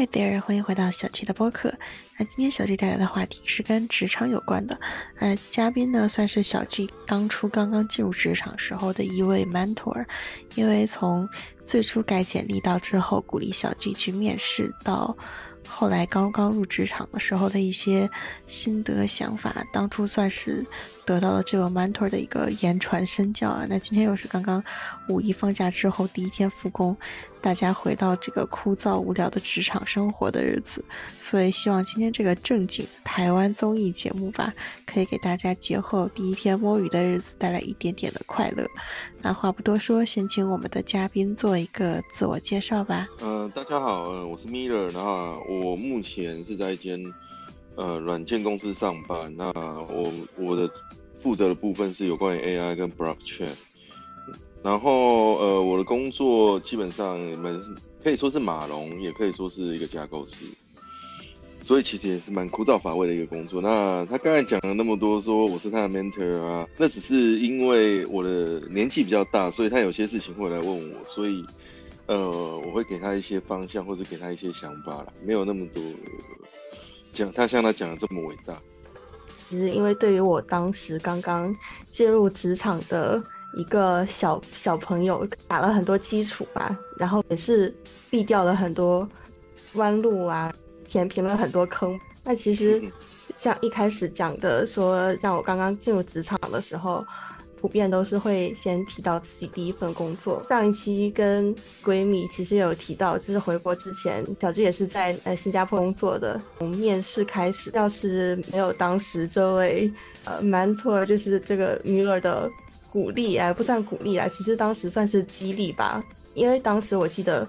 嗨，there，欢迎回到小 G 的播客。那今天小 G 带来的话题是跟职场有关的。呃，嘉宾呢算是小 G 当初刚刚进入职场时候的一位 mentor，因为从最初改简历到之后鼓励小 G 去面试，到后来刚刚入职场的时候的一些心得想法，当初算是得到了这位 mentor 的一个言传身教啊。那今天又是刚刚五一放假之后第一天复工。大家回到这个枯燥无聊的职场生活的日子，所以希望今天这个正经台湾综艺节目吧，可以给大家节后第一天摸鱼的日子带来一点点的快乐。那话不多说，先请我们的嘉宾做一个自我介绍吧。嗯，大家好，我是 Miller，然后我目前是在一间呃软件公司上班。那我我的负责的部分是有关于 AI 跟 Blockchain。然后，呃，我的工作基本上蛮可以说是马龙，也可以说是一个架构师，所以其实也是蛮枯燥乏味的一个工作。那他刚才讲了那么多，说我是他的 mentor 啊，那只是因为我的年纪比较大，所以他有些事情会来问我，所以，呃，我会给他一些方向或者给他一些想法啦，没有那么多讲他像他讲的这么伟大。其实，因为对于我当时刚刚进入职场的。一个小小朋友打了很多基础吧，然后也是避掉了很多弯路啊，填平了很多坑。那其实像一开始讲的说，像我刚刚进入职场的时候，普遍都是会先提到自己第一份工作。上一期跟闺蜜其实有提到，就是回国之前，小智也是在呃新加坡工作的。从面试开始，要是没有当时这位呃 mentor，就是这个女儿的。鼓励哎，不算鼓励啊，其实当时算是激励吧。因为当时我记得，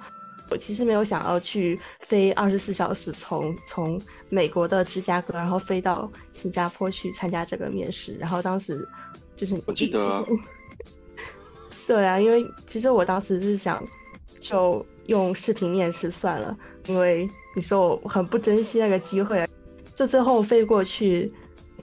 我其实没有想要去飞二十四小时从从美国的芝加哥，然后飞到新加坡去参加这个面试。然后当时就是我记得，对啊，因为其实我当时是想就用视频面试算了，因为你说我很不珍惜那个机会，就最后飞过去。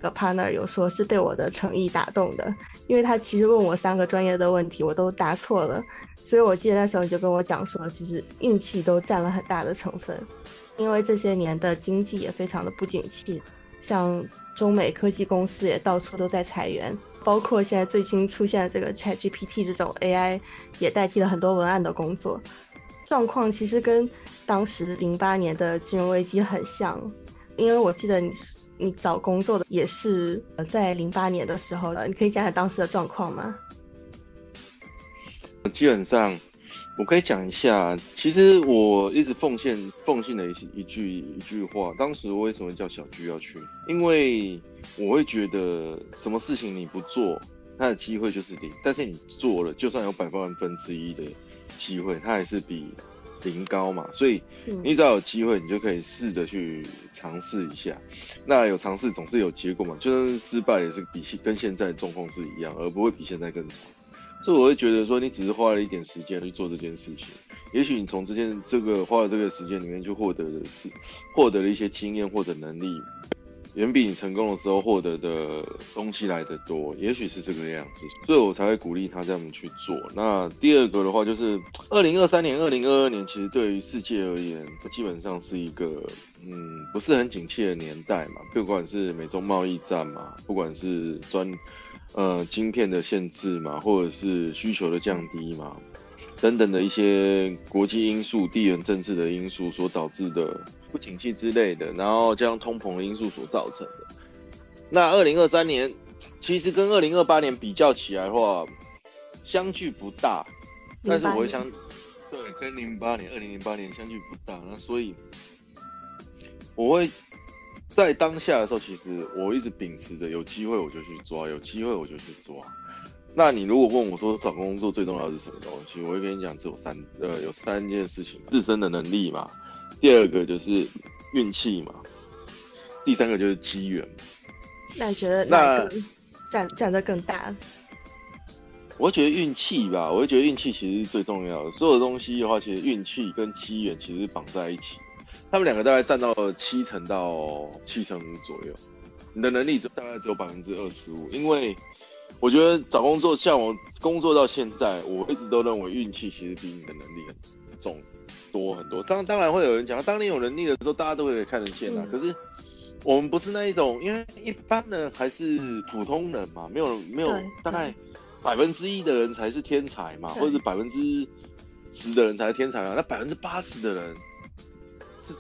那个 partner 有说是被我的诚意打动的，因为他其实问我三个专业的问题，我都答错了，所以我记得那时候你就跟我讲说，其实运气都占了很大的成分，因为这些年的经济也非常的不景气，像中美科技公司也到处都在裁员，包括现在最新出现的这个 ChatGPT 这种 AI 也代替了很多文案的工作，状况其实跟当时零八年的金融危机很像，因为我记得你是。你找工作的也是，在零八年的时候，的，你可以讲讲当时的状况吗？基本上，我可以讲一下。其实我一直奉献奉献的一一句一句话。当时为什么叫小居要去？因为我会觉得，什么事情你不做，它的机会就是零；但是你做了，就算有百万分之一的机会，它还是比。零高嘛，所以你只要有机会，你就可以试着去尝试一下。那有尝试总是有结果嘛，就算是失败也是比跟现在的状况是一样，而不会比现在更差。所以我会觉得说，你只是花了一点时间去做这件事情，也许你从这件这个花了这个时间里面就获得的是获得了一些经验或者能力。远比你成功的时候获得的东西来的多，也许是这个样子，所以我才会鼓励他这样去做。那第二个的话，就是二零二三年、二零二二年，其实对于世界而言，它基本上是一个嗯不是很景气的年代嘛，不管是美中贸易战嘛，不管是专呃晶片的限制嘛，或者是需求的降低嘛。等等的一些国际因素、地缘政治的因素所导致的不景气之类的，然后加上通膨的因素所造成的。那二零二三年其实跟二零二八年比较起来的话，相距不大，但是我会相对跟零八年、二零零八年相距不大。那所以我会在当下的时候，其实我一直秉持着有机会我就去抓，有机会我就去抓。那你如果问我说找工作最重要的是什么东西，我会跟你讲，只有三呃有三件事情：自身的能力嘛，第二个就是运气嘛，第三个就是机缘。那你觉得哪个占占的更大？我会觉得运气吧，我会觉得运气其实是最重要的。所有东西的话，其实运气跟机缘其实绑在一起，他们两个大概占到七成到七成五左右。你的能力大概只有百分之二十五，因为。我觉得找工作，像我工作到现在，我一直都认为运气其实比你的能力很重。多很多。当当然会有人讲，当你有能力的时候，大家都会看得见啊。嗯可是我们不是那一种，因为一般人还是普通人嘛，没有没有大概百分之一的人才是天才嘛，或者是百分之十的人才是天才啊。那百分之八十的人是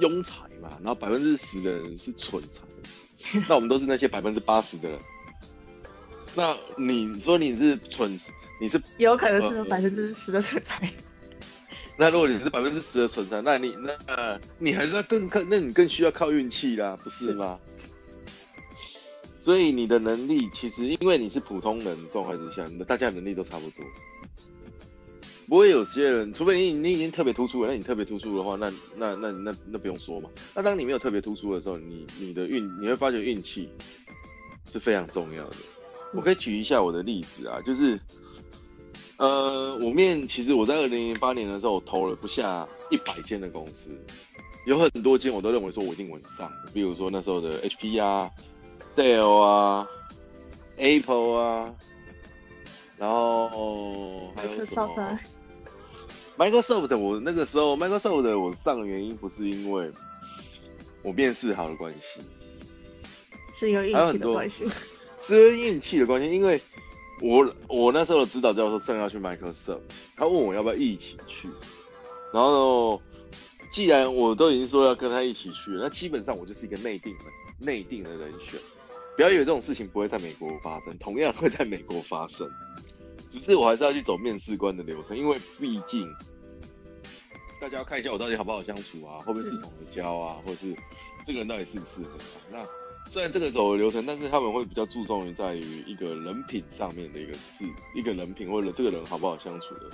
庸才嘛，然后百分之十的人是蠢才。那我们都是那些百分之八十的人。那你说你是蠢，你是有可能是呃百分之十的蠢才。那如果你是百分之十的存在，那你那你还是要更靠，那你更需要靠运气啦，不是吗？所以你的能力其实，因为你是普通人状态之下，你的大家能力都差不多。不会有些人，除非你你已经特别突出了，那你特别突出的话，那那那那那不用说嘛。那当你没有特别突出的时候，你你的运你会发觉运气是非常重要的。我可以举一下我的例子啊，就是呃，我面其实我在二零零八年的时候，我投了不下一百间的公司，有很多间我都认为说我一定稳上，比如说那时候的 HP 啊、Dell 啊、Apple 啊，然后还有什么？Microsoft 我那个时候 Microsoft 的我上的原因不是因为我面试好的关系，是因为运气的关系。是因为运气的关系，因为我我那时候的指导教授正要去 Microsoft，他问我要不要一起去，然后既然我都已经说要跟他一起去，那基本上我就是一个内定的内定的人选。不要以为这种事情不会在美国发生，同样会在美国发生，只是我还是要去走面试官的流程，因为毕竟大家要看一下我到底好不好相处啊，会不会志同的交啊，或者是这个人到底适不适合啊。那虽然这个走的流程，但是他们会比较注重于在于一个人品上面的一个事，一个人品或者这个人好不好相处的。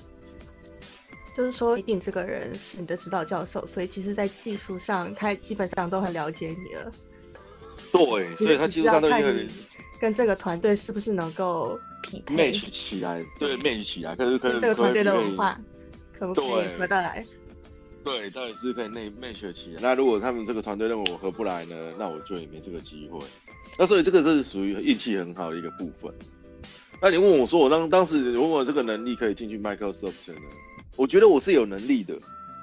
就是说，一定这个人是你的指导教授，所以其实，在技术上，他基本上都很了解你了。对，所以他其实上都很跟这个团队是不是能够匹配 match 起来，对 match 起来，可是可能这个团队的文化可不可以对合得来？对，到底是可以内 match 起来。那如果他们这个团队认为我合不来呢，那我就也没这个机会。那所以这个这是属于运气很好的一个部分。那你问我说，我当当时你问我这个能力可以进去 Microsoft 呢？我觉得我是有能力的，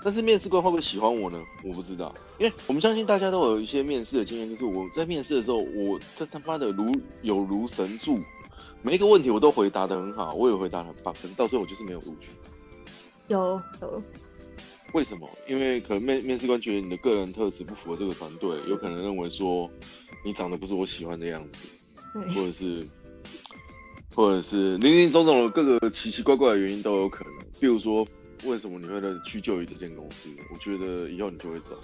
但是面试官会不会喜欢我呢？我不知道，因为我们相信大家都有一些面试的经验，就是我在面试的时候，我这他妈的如有如神助，每一个问题我都回答的很好，我也回答很棒，可是到最后我就是没有录取。有有，为什么？因为可能面面试官觉得你的个人特质不符合这个团队，有可能认为说你长得不是我喜欢的样子，或，者是或者是林林总总的各个奇奇怪怪的原因都有可能。比如说，为什么你会去就于这间公司？我觉得以后你就会走，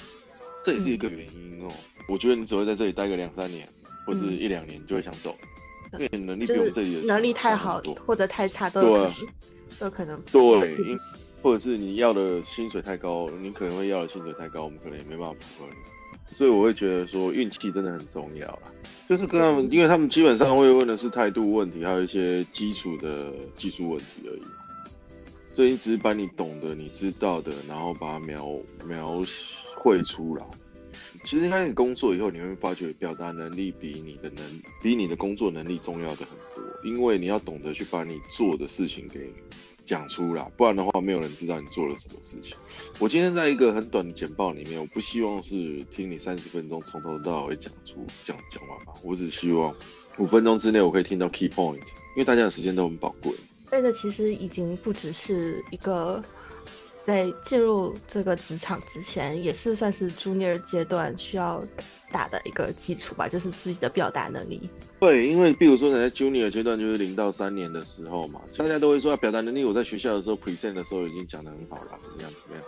这也是一个原因哦。我觉得你只会在这里待个两三年，或是一两年，你就会想走，因为你能力比我们这里的能力太好或者太差都有可能，都可能对，或者是你要的薪水太高，你可能会要的薪水太高，我们可能也没办法符合你。所以我会觉得说运气真的很重要啦，就是跟他们，因为他们基本上会问的是态度问题，还有一些基础的技术问题而已。所以你只是把你懂的、你知道的，然后把它描描绘出来。其实开始工作以后，你会发觉表达能力比你的能比你的工作能力重要的很多，因为你要懂得去把你做的事情给讲出来，不然的话，没有人知道你做了什么事情。我今天在一个很短的简报里面，我不希望是听你三十分钟从头到尾讲出讲讲完吧，我只希望五分钟之内我可以听到 key point，因为大家的时间都很宝贵。这个其实已经不只是一个在进入这个职场之前，也是算是 junior 阶段需要打的一个基础吧，就是自己的表达能力。对，因为比如说你在 junior 阶段，就是零到三年的时候嘛，大家都会说啊表达能力，我在学校的时候 present 的时候已经讲得很好了，怎么样怎么样。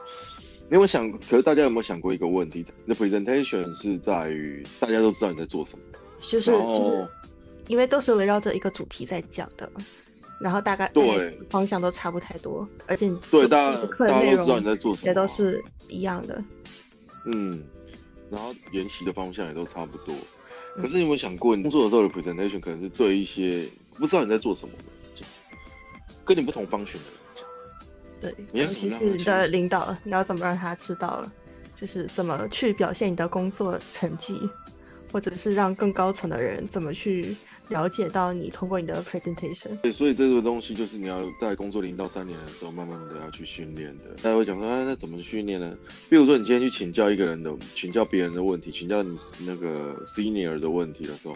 你有没有想？可是大家有没有想过一个问题？你的 presentation 是在于大家都知道你在做什么，就是就是因为都是围绕着一个主题在讲的，然后大概对方向都差不太多，而且你对，大家大家都知道你在做什么也啊，都是一样的。嗯，然后研习的方向也都差不多。嗯可是你有没有想过，你工作的时候的 presentation 可能是对一些不知道你在做什么的跟你不同方向的人讲。对，尤其是你的去领导，你要怎么让他知道，就是怎么去表现你的工作成绩，或者是让更高层的人怎么去了解到你通过你的 presentation。对，所以这个东西就是你要在工作零到三年的时候，慢慢的要去训练的。大家会讲说，啊，那怎么训练呢？比如说你今天去请教一个人的，请教别人的问题，请教你那个 senior 的问题的时候，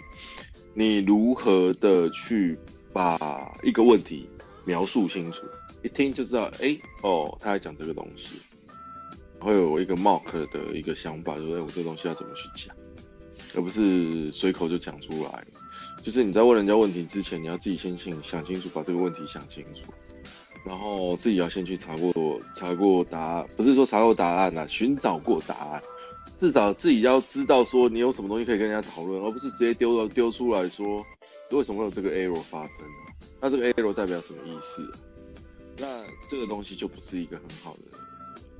你如何的去把一个问题描述清楚？一听就知道，哎，哦，他在讲这个东西，会有一个 mark 的一个想法，就是，哎，我这东西要怎么去讲，而不是随口就讲出来。就是你在问人家问题之前，你要自己先清想清楚，把这个问题想清楚，然后自己要先去查过查过答案，不是说查过答案啊，寻找过答案，至少自己要知道说你有什么东西可以跟人家讨论，而不是直接丢到丢出来说为什么会有这个 error 发生那这个 error 代表什么意思？那这个东西就不是一个很好的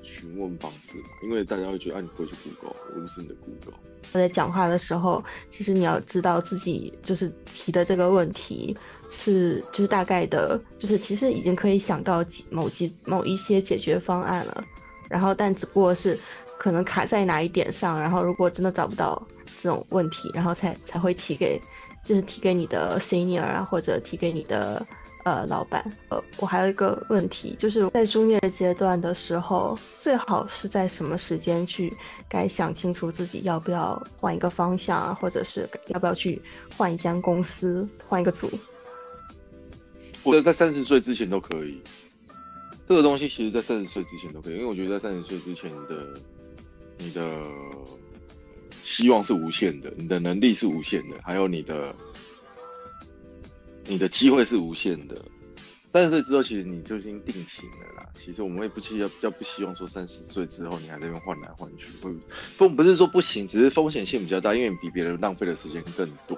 询问方式，因为大家会觉得，啊，你不会去 Google，我不是你的 Google。我在讲话的时候，其实你要知道自己就是提的这个问题是，就是大概的，就是其实已经可以想到几某几某一些解决方案了，然后但只不过是可能卡在哪一点上，然后如果真的找不到这种问题，然后才才会提给，就是提给你的 senior 啊，或者提给你的。呃，老板，呃，我还有一个问题，就是在中业阶段的时候，最好是在什么时间去该想清楚自己要不要换一个方向啊，或者是要不要去换一间公司、换一个组？我觉得在三十岁之前都可以。这个东西其实，在三十岁之前都可以，因为我觉得在三十岁之前的你的希望是无限的，你的能力是无限的，还有你的。你的机会是无限的，三十岁之后，其实你就已经定型了啦。其实我们也不希要比较不希望说三十岁之后你还在那边换来换去，会不不是说不行，只是风险性比较大，因为你比别人浪费的时间更多。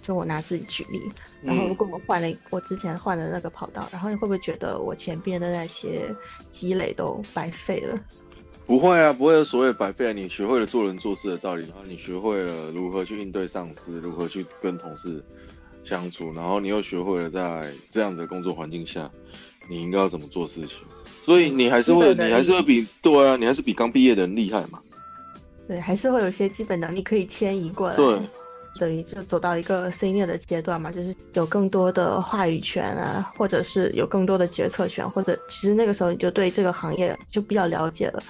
就我拿自己举例，然后如果我换了我之前换的那个跑道，然后你会不会觉得我前边的那些积累都白费了？不会啊，不会有所谓白费啊。你学会了做人做事的道理，然后你学会了如何去应对上司，如何去跟同事。相处，然后你又学会了在这样的工作环境下，你应该要怎么做事情，所以你还是会，你还是会比对啊，你还是比刚毕业的人厉害嘛。对，还是会有一些基本能力可以迁移过来。对，等于就走到一个 senior 的阶段嘛，就是有更多的话语权啊，或者是有更多的决策权，或者其实那个时候你就对这个行业就比较了解了。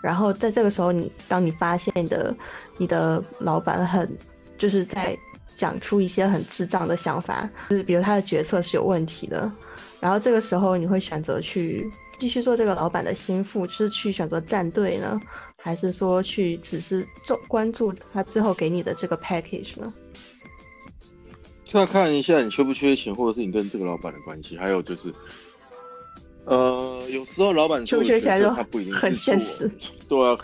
然后在这个时候，你当你发现的你的老板很就是在。讲出一些很智障的想法，就是比如他的决策是有问题的，然后这个时候你会选择去继续做这个老板的心腹，是去选择站队呢，还是说去只是重关注他最后给你的这个 package 呢？就要看一下你缺不缺钱，或者是你跟这个老板的关系，还有就是，呃，有时候老板缺不缺钱就他不一定很现实，对啊，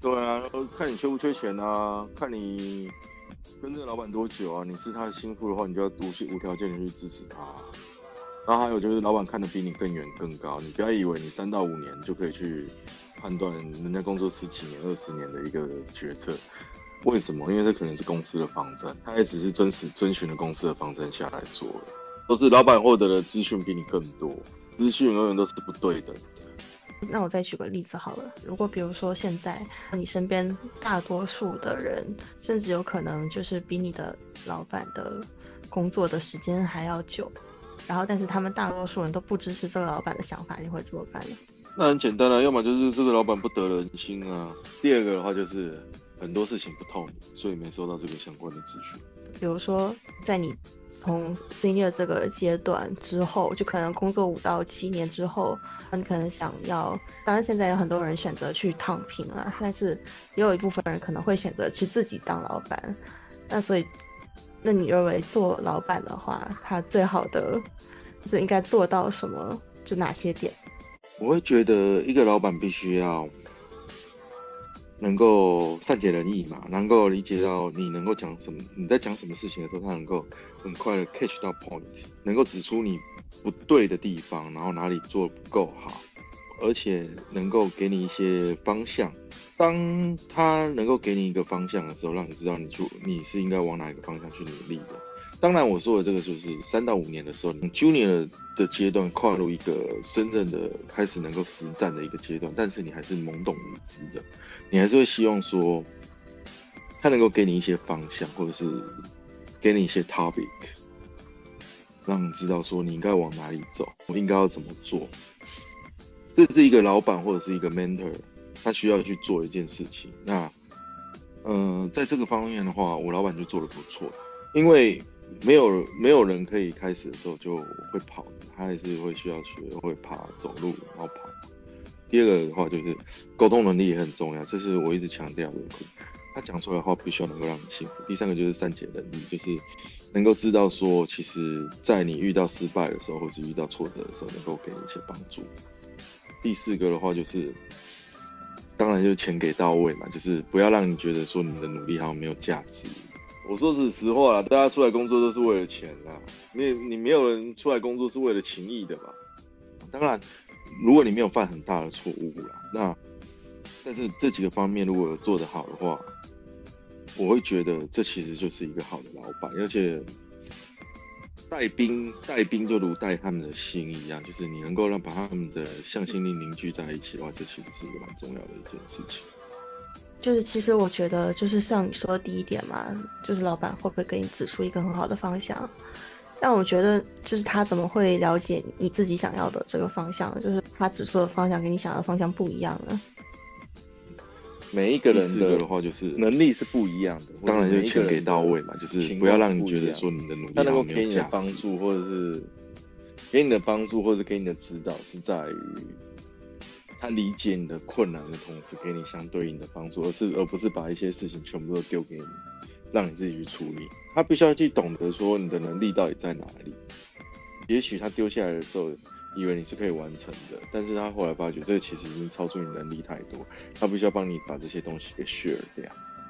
对啊，看你缺不缺钱啊，看你。跟这个老板多久啊？你是他的心腹的话，你就要无无条件的去支持他。然后还有就是，老板看的比你更远更高。你不要以为你三到五年就可以去判断人家工作十几年、二十年的一个决策。为什么？因为这可能是公司的方针，他也只是遵循遵循了公司的方针下来做的。都是老板获得的资讯比你更多，资讯永远都是不对的。那我再举个例子好了，如果比如说现在你身边大多数的人，甚至有可能就是比你的老板的工作的时间还要久，然后但是他们大多数人都不支持这个老板的想法，你会怎么办呢？那很简单啊，要么就是这个老板不得人心啊，第二个的话就是很多事情不透明，所以没收到这个相关的资讯。比如说在你。从 senior 这个阶段之后，就可能工作五到七年之后，你可能想要，当然现在有很多人选择去躺平了，但是也有一部分人可能会选择去自己当老板。那所以，那你认为做老板的话，他最好的就是应该做到什么？就哪些点？我会觉得一个老板必须要。能够善解人意嘛，能够理解到你能够讲什么，你在讲什么事情的时候，他能够很快的 catch 到 point，能够指出你不对的地方，然后哪里做的不够好，而且能够给你一些方向。当他能够给你一个方向的时候，让你知道你就你是应该往哪一个方向去努力的。当然，我说的这个就是三到五年的时候，junior 的阶段跨入一个深圳的开始能够实战的一个阶段，但是你还是懵懂无知的。你还是会希望说，他能够给你一些方向，或者是给你一些 topic，让你知道说你应该往哪里走，我应该要怎么做。这是一个老板或者是一个 mentor，他需要去做一件事情。那，嗯，在这个方面的话，我老板就做的不错，因为没有没有人可以开始的时候就会跑，他还是会需要学会爬、走路，然后跑。第二个的话就是沟通能力也很重要，这是我一直强调的。他讲出来的话必须要能够让你信服。第三个就是善解人意，就是能够知道说，其实，在你遇到失败的时候，或是遇到挫折的时候，能够给你一些帮助。第四个的话就是，当然就是钱给到位嘛，就是不要让你觉得说你的努力好像没有价值。我说是实话啦，大家出来工作都是为了钱啦，没你没有人出来工作是为了情谊的吧？当然，如果你没有犯很大的错误啦，那但是这几个方面如果做得好的话，我会觉得这其实就是一个好的老板，而且。带兵带兵就如带他们的心一样，就是你能够让把他们的向心力凝聚在一起的话，这其实是一个蛮重要的一件事情。就是其实我觉得，就是像你说的第一点嘛，就是老板会不会给你指出一个很好的方向？但我觉得，就是他怎么会了解你自己想要的这个方向？就是他指出的方向跟你想要的方向不一样呢？每一个人的话就是能力是不一样的，当然就钱给到位嘛，就是不要让你觉得说你的努力他能够给你的帮助，或者是给你的帮助，或者是给你的指导，是在于他理解你的困难的同时，给你相对应的帮助，而是而不是把一些事情全部都丢给你，让你自己去处理。他必须要去懂得说你的能力到底在哪里。也许他丢下来的时候。以为你是可以完成的，但是他后来发觉这个其实已经超出你能力太多，他必须要帮你把这些东西给 share 掉。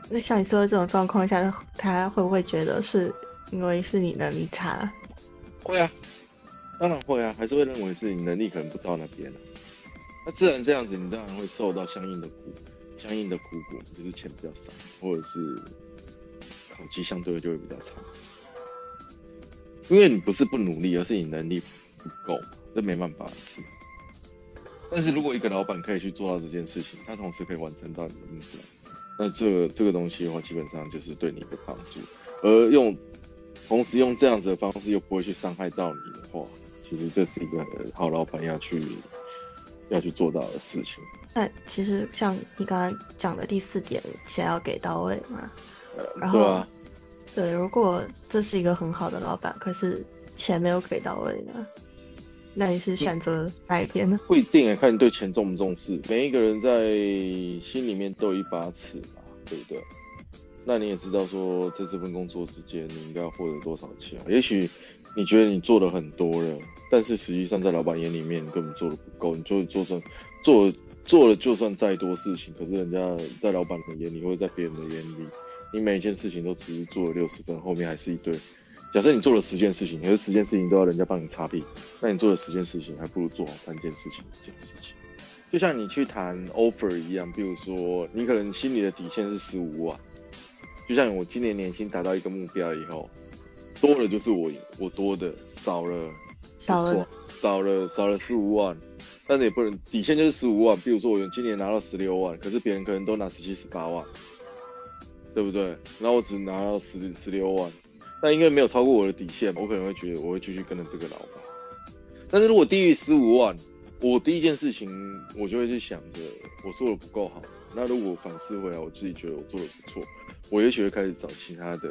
那像你说的这种状况下，他会不会觉得是因为是你能力差？会啊，当然会啊，还是会认为是你能力可能不到那边那自然这样子，你当然会受到相应的苦，相应的苦果，就是钱比较少，或者是考绩相对就会比较差。因为你不是不努力，而是你能力不够。这没办法的事，但是如果一个老板可以去做到这件事情，他同时可以完成到你的目标，那这个这个东西的话，基本上就是对你的帮助。而用同时用这样子的方式，又不会去伤害到你的话，其实这是一个好老板要去要去做到的事情。那其实像你刚刚讲的第四点，钱要给到位嘛？然后对，如果这是一个很好的老板，可是钱没有给到位呢？那你是选择哪一边呢？不一定啊，看你对钱重不重视。每一个人在心里面都有一把尺嘛，对不对？那你也知道说，在这份工作之间，你应该要获得多少钱？也许你觉得你做了很多了，但是实际上在老板眼里面，根本做的不够。你就做算做做了，就算再多事情，可是人家在老板的眼里，或者在别人的眼里，你每一件事情都只是做了六十分，后面还是一堆。假设你做了十件事情，可是十件事情都要人家帮你擦屁，那你做了十件事情，还不如做好三件事情一件事情。就像你去谈 offer 一样，比如说你可能心里的底线是十五万，就像我今年年薪达到一个目标以后，多了就是我我多的，少了少了少了少了十五万，但是也不能底线就是十五万。比如说我今年拿到十六万，可是别人可能都拿十七十八万，对不对？然后我只拿到十十六万。那应该没有超过我的底线，我可能会觉得我会继续跟着这个老板。但是如果低于十五万，我第一件事情我就会去想着我做的不够好。那如果反思回来，我自己觉得我做的不错，我也许会开始找其他的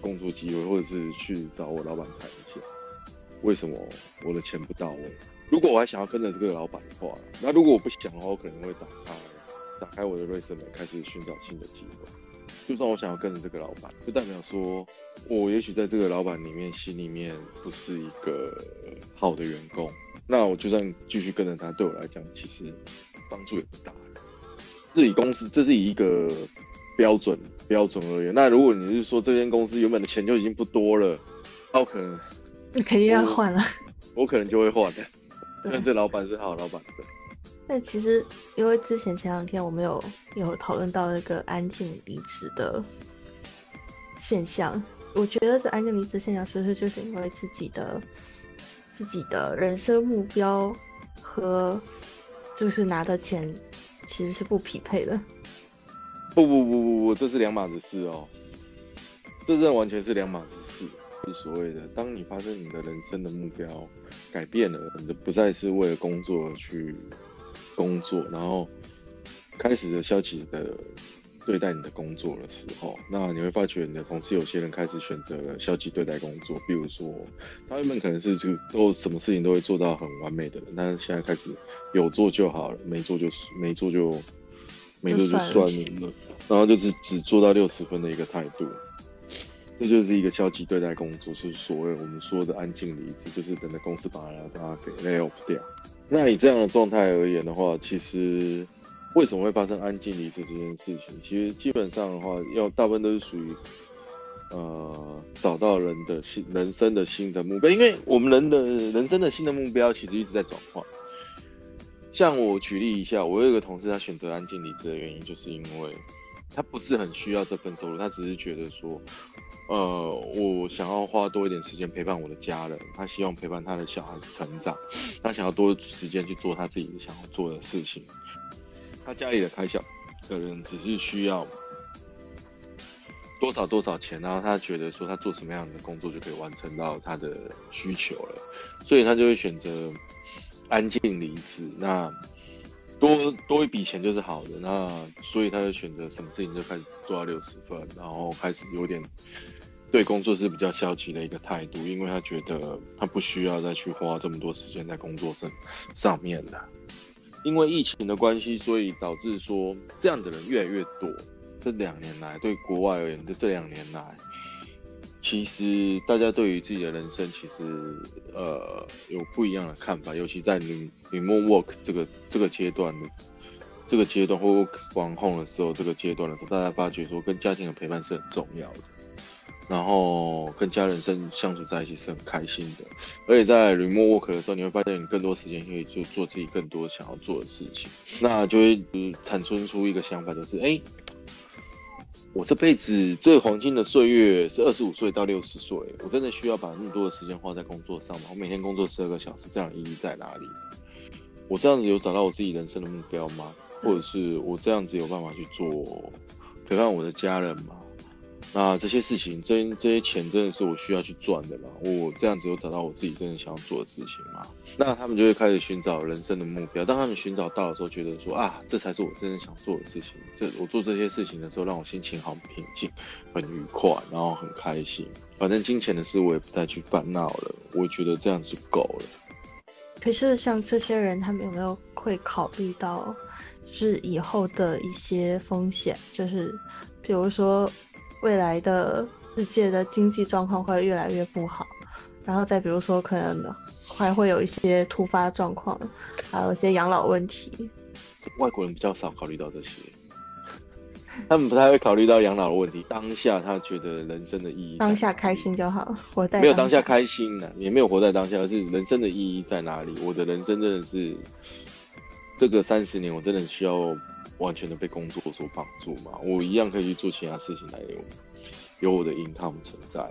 工作机会，或者是去找我老板谈一下，为什么我的钱不到位。如果我还想要跟着这个老板的话，那如果我不想的话，我可能会打开打开我的瑞士门，开始寻找新的机会。就算我想要跟着这个老板，就代表说，我也许在这个老板里面心里面不是一个好的员工。那我就算继续跟着他，对我来讲其实帮助也不大。自己公司，这是以一个标准标准而言。那如果你是说这间公司原本的钱就已经不多了，那我可能你 肯定要换了。我可能就会换的。但这老板是好老板，对。但其实，因为之前前两天我们有有讨论到那个安静离职的现象，我觉得是安静离职现象是不是就是因为自己的自己的人生目标和就是拿的钱其实是不匹配的？不不不不不，这是两码子事哦，这这完全是两码子事。是所谓的，当你发现你的人生的目标改变了，你的不再是为了工作去工作，然后开始的消极的对待你的工作的时候，那你会发觉你的同事有些人开始选择了消极对待工作，比如说他原本可能是就都什么事情都会做到很完美的人，但是现在开始有做就好了，没做就是没做就没做就算了，然后就是只做到六十分的一个态度。这就是一个消极对待工作，是所谓我们说的安静离职，就是等着公司把它给 lay off 掉。那以这样的状态而言的话，其实为什么会发生安静离职这件事情？其实基本上的话，要大部分都是属于呃找到人的新人生的新的目标，因为我们人的人生的新的目标其实一直在转换。像我举例一下，我有一个同事，他选择安静离职的原因，就是因为他不是很需要这份收入，他只是觉得说。呃，我想要花多一点时间陪伴我的家人，他希望陪伴他的小孩子成长，他想要多时间去做他自己想要做的事情。他家里的开销可能只是需要多少多少钱，然后他觉得说他做什么样的工作就可以完成到他的需求了，所以他就会选择安静离职。那多多一笔钱就是好的，那所以他就选择什么事情就开始做到六十分，然后开始有点。对工作是比较消极的一个态度，因为他觉得他不需要再去花这么多时间在工作上上面了。因为疫情的关系，所以导致说这样的人越来越多。这两年来，对国外而言，这这两年来，其实大家对于自己的人生，其实呃有不一样的看法。尤其在你你 more work 这个这个阶段的这个阶段或管控的时候，这个阶段的时候，大家发觉说跟家庭的陪伴是很重要的。然后跟家人相相处在一起是很开心的，而且在 remote work 的时候，你会发现你更多时间可以就做自己更多想要做的事情，那就会产生出一个想法，就是哎，我这辈子最黄金的岁月是二十五岁到六十岁，我真的需要把那么多的时间花在工作上吗？我每天工作十二个小时，这样意义在哪里？我这样子有找到我自己人生的目标吗？或者是我这样子有办法去做陪伴我的家人吗？那这些事情，这这些钱真的是我需要去赚的吗？我这样子有找到我自己真的想要做的事情吗？那他们就会开始寻找人生的目标。当他们寻找到的时候，觉得说啊，这才是我真正想做的事情。这我做这些事情的时候，让我心情好平静，很愉快，然后很开心。反正金钱的事我也不再去烦恼了。我觉得这样子够了。可是像这些人，他们有没有会考虑到，就是以后的一些风险？就是比如说。未来的世界的经济状况会越来越不好，然后再比如说，可能还会有一些突发状况，还有一些养老问题。外国人比较少考虑到这些，他们不太会考虑到养老的问题。当下他觉得人生的意义，当下开心就好，活在没有当下开心呢，也没有活在当下，而是人生的意义在哪里？我的人生真的是这个三十年，我真的需要。完全的被工作所绑住嘛？我一样可以去做其他事情来有有我的 income 存在。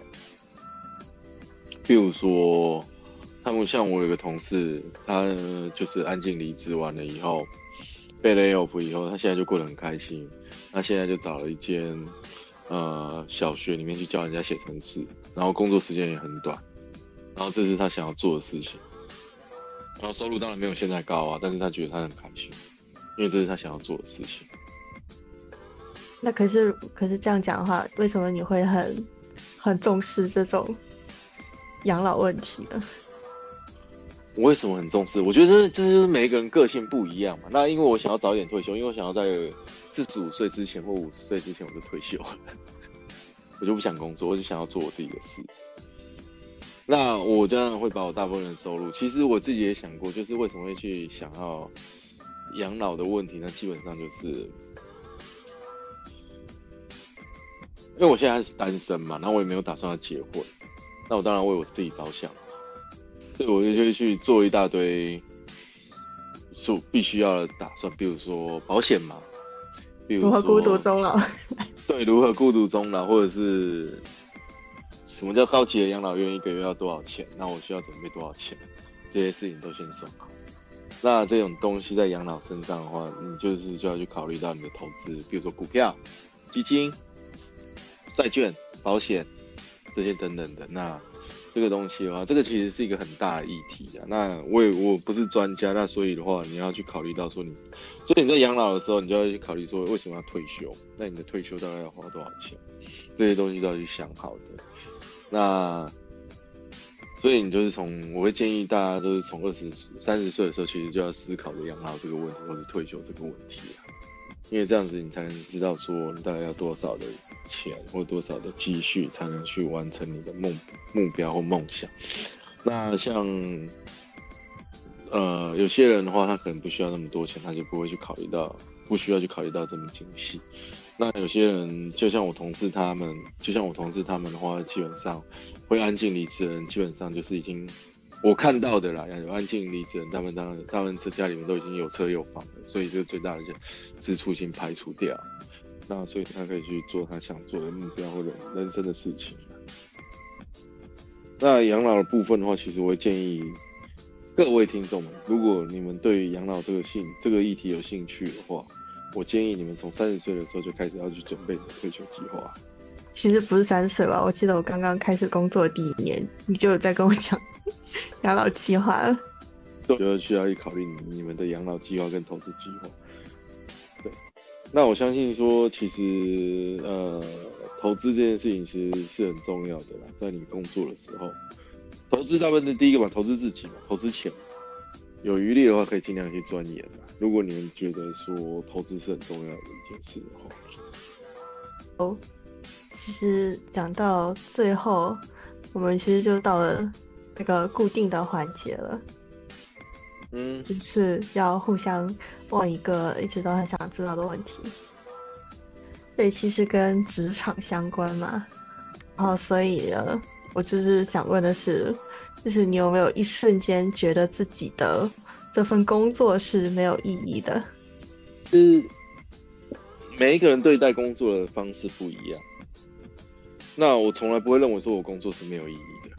比如说，他们像我有个同事，他就是安静离职完了以后，被 lay off 以后，他现在就过得很开心。他现在就找了一间呃小学里面去教人家写程式，然后工作时间也很短，然后这是他想要做的事情。然后收入当然没有现在高啊，但是他觉得他很开心。因为这是他想要做的事情。那可是，可是这样讲的话，为什么你会很很重视这种养老问题呢？我为什么很重视？我觉得这就是每一个人个性不一样嘛。那因为我想要早一点退休，因为我想要在四十五岁之前或五十岁之前我就退休了，我就不想工作，我就想要做我自己的事。那我当然会把我大部分的收入，其实我自己也想过，就是为什么会去想要。养老的问题，那基本上就是，因为我现在还是单身嘛，然后我也没有打算要结婚，那我当然为我自己着想，所以我就会去做一大堆，所必须要的打算，比如说保险嘛，比如说孤独终老，对，如何孤独终老，或者是什么叫高级的养老院，一个月要多少钱？那我需要准备多少钱？这些事情都先算好。那这种东西在养老身上的话，你就是就要去考虑到你的投资，比如说股票、基金、债券、保险这些等等的。那这个东西的话，这个其实是一个很大的议题啊。那我也我不是专家，那所以的话，你要去考虑到说你，所以你在养老的时候，你就要去考虑说为什么要退休？那你的退休大概要花多少钱？这些东西都要去想好的。那所以你就是从，我会建议大家都是从二十、三十岁的时候，其实就要思考着养老这个问题，或者退休这个问题啊。因为这样子你才能知道说你大概要多少的钱或多少的积蓄才能去完成你的梦目标或梦想。那像呃有些人的话，他可能不需要那么多钱，他就不会去考虑到，不需要去考虑到这么精细。那有些人就像我同事他们，就像我同事他们的话，基本上会安静离职的人，基本上就是已经。我看到的啦，有安静离职，他们当然，他们这家里面都已经有车有房了，所以这个最大的就支出已经排除掉，那所以他可以去做他想做的目标或者人生的事情。那养老的部分的话，其实我会建议各位听众们，如果你们对养老这个兴这个议题有兴趣的话，我建议你们从三十岁的时候就开始要去准备你的退休计划。其实不是三十岁吧？我记得我刚刚开始工作第一年，你就有在跟我讲。养老计划了，就需要去考虑你你们的养老计划跟投资计划。对，那我相信说，其实呃，投资这件事情其实是很重要的啦。在你工作的时候，投资大部分的第一个嘛，投资自己嘛，投资钱。有余力的话，可以尽量去钻研嘛。如果你们觉得说投资是很重要的一件事的话，哦，其实讲到最后，我们其实就到了。那个固定的环节了，嗯，就是要互相问一个一直都很想知道的问题。对，其实跟职场相关嘛，然后所以呢，我就是想问的是，就是你有没有一瞬间觉得自己的这份工作是没有意义的？是每一个人对待工作的方式不一样。那我从来不会认为说我工作是没有意义的。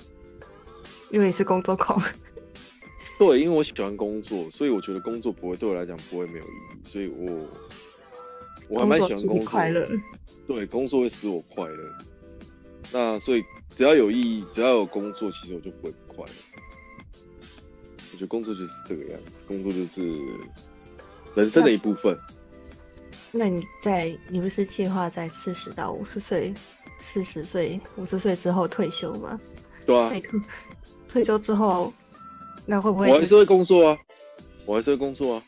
因为你是工作狂，对，因为我喜欢工作，所以我觉得工作不会对我来讲不会没有意义，所以我我还蛮喜欢工作，快乐，对，工作会使我快乐。那所以只要有意义，只要有工作，其实我就不会不快乐。我觉得工作就是这个样子，工作就是人生的一部分。那你在你不是计划在四十到五十岁、四十岁、五十岁之后退休吗？对啊。退休之后，那会不会？我还是会工作啊，我还是会工作啊，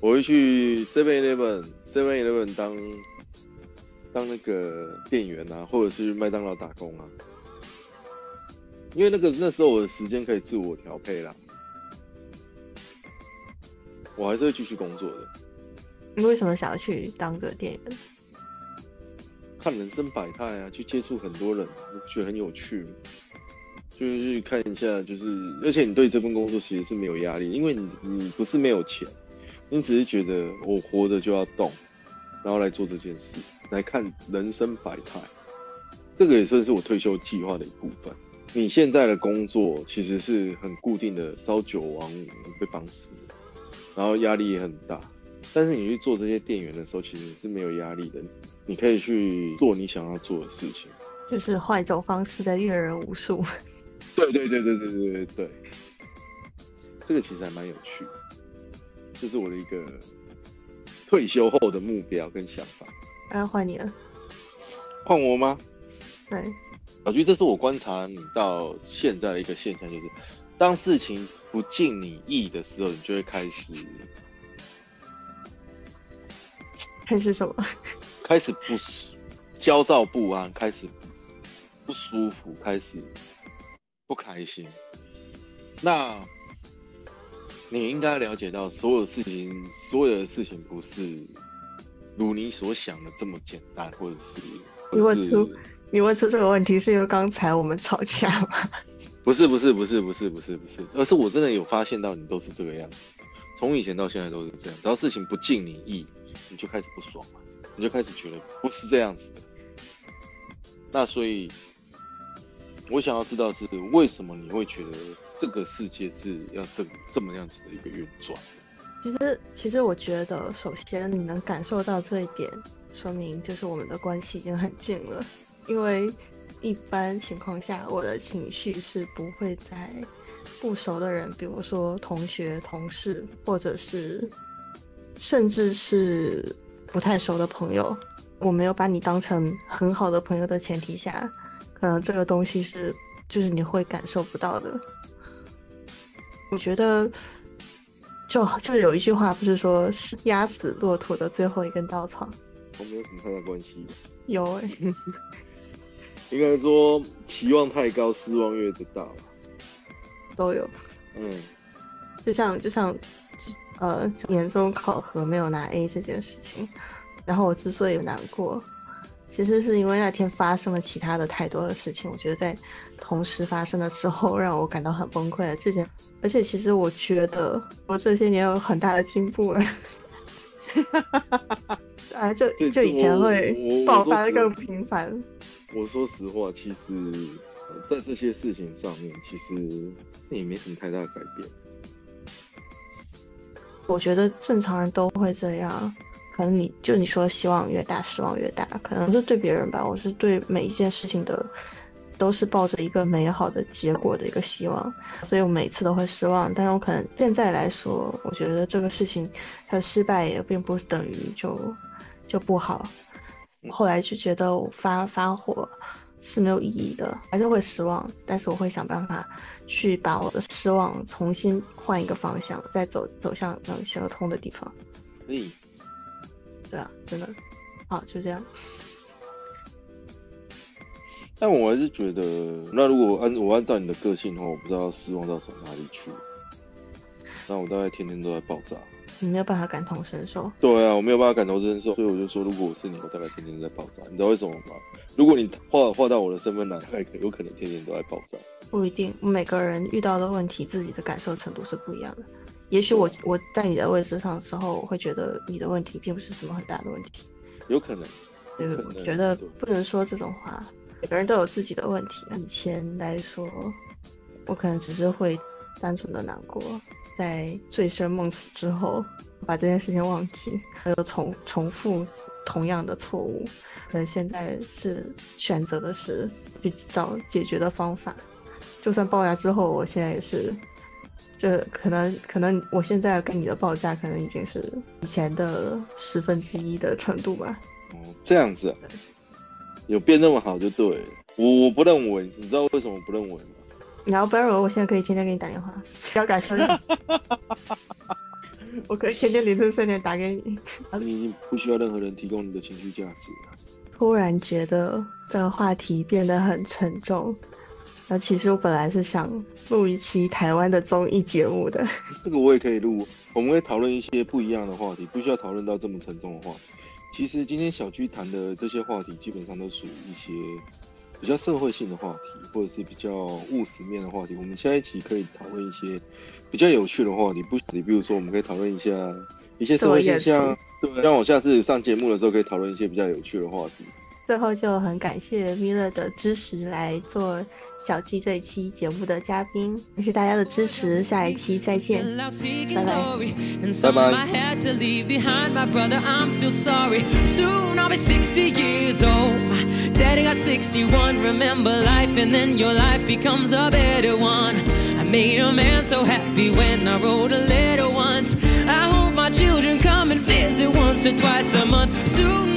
我会去 Seven Eleven Seven Eleven 当当那个店员啊，或者是麦当劳打工啊，因为那个那时候我的时间可以自我调配啦，我还是会继续工作的。你为什么想要去当个店员？看人生百态啊，去接触很多人，我觉得很有趣。就是去看一下，就是而且你对这份工作其实是没有压力，因为你你不是没有钱，你只是觉得我活着就要动，然后来做这件事，来看人生百态。这个也算是我退休计划的一部分。你现在的工作其实是很固定的，朝九晚五被绑死，然后压力也很大。但是你去做这些店员的时候，其实是没有压力的，你可以去做你想要做的事情，就是换一种方式的阅人无数。对对对对对对对对，这个其实还蛮有趣，这是我的一个退休后的目标跟想法。要换你了，换我吗？对，小菊，这是我观察你到现在的一个现象，就是当事情不尽你意的时候，你就会开始开始什么？开始不焦躁不安，开始不舒服，开始。不开心，那你应该了解到，所有事情，所有的事情不是如你所想的这么简单，或者是如果出你问出这个问题，是因为刚才我们吵架吗？不是，不是，不是，不是，不是，不是，而是我真的有发现到你都是这个样子，从以前到现在都是这样，只要事情不尽你意，你就开始不爽了，你就开始觉得不是这样子的，那所以。我想要知道是为什么你会觉得这个世界是要这这么样子的一个运转。其实，其实我觉得，首先你能感受到这一点，说明就是我们的关系已经很近了。因为一般情况下，我的情绪是不会在不熟的人，比如说同学、同事，或者是甚至是不太熟的朋友，我没有把你当成很好的朋友的前提下，可能这个东西是就是你会感受不到的。我觉得。就就有一句话，不是说是压死骆驼的最后一根稻草，我没有什么太大关系。有哎，应该说期望太高，失望越大吧。都有。嗯，就像就像呃年终考核没有拿 A 这件事情，然后我之所以难过。其实是因为那天发生了其他的太多的事情，我觉得在同时发生的时候让我感到很崩溃。这件，而且其实我觉得我这些年有很大的进步了。啊，就就以前会爆发的更频繁。我说实话，其实，在这些事情上面，其实也没什么太大的改变。我觉得正常人都会这样。可能你就你说希望越大失望越大，可能是对别人吧，我是对每一件事情的都是抱着一个美好的结果的一个希望，所以我每次都会失望。但是我可能现在来说，我觉得这个事情它的失败也并不等于就就不好。后来就觉得我发发火是没有意义的，还是会失望，但是我会想办法去把我的失望重新换一个方向，再走走向能行得通的地方。可以。对啊，真的，好，就这样。但我还是觉得，那如果按我按照你的个性的话，我不知道失望到什么哪里去。那我大概天天都在爆炸。你没有办法感同身受。对啊，我没有办法感同身受，所以我就说，如果我是你，我大概天天在爆炸。你知道为什么吗？如果你画画到我的身份栏，大概有可能天天都在爆炸。不一定，每个人遇到的问题，自己的感受程度是不一样的。也许我我在你的位置上的时候，我会觉得你的问题并不是什么很大的问题，有可能。就是我觉得不能说这种话，每个人都有自己的问题。以前来说，我可能只是会单纯的难过，在醉生梦死之后把这件事情忘记，还有重重复同样的错误。可能现在是选择的是去找解决的方法，就算爆炸之后，我现在也是。这可能可能，我现在跟你的报价可能已经是以前的十分之一的程度吧。哦，这样子，有变那么好就对了。我我不认为，你知道为什么不认为吗？然后不要我现在可以天天给你打电话，不要感受。我可以天天凌晨三点打给你。你已经不需要任何人提供你的情绪价值了。突然觉得这个话题变得很沉重。那其实我本来是想录一期台湾的综艺节目的，这个我也可以录。我们会讨论一些不一样的话题，不需要讨论到这么沉重的话题。其实今天小居谈的这些话题，基本上都属于一些比较社会性的话题，或者是比较务实面的话题。我们下一期可以讨论一些比较有趣的话题，不，你比如说我们可以讨论一下一些社会现象，对，让我下次上节目的时候可以讨论一些比较有趣的话题。最后就很感谢米勒的支持来做小 G 这一期节目的嘉宾，感谢大家的支持，下一期再见，拜拜，拜拜。Daddy got 61. Remember life, and then your life becomes a better one. I made a man so happy when I wrote a letter once. I hope my children come and visit once or twice a month soon.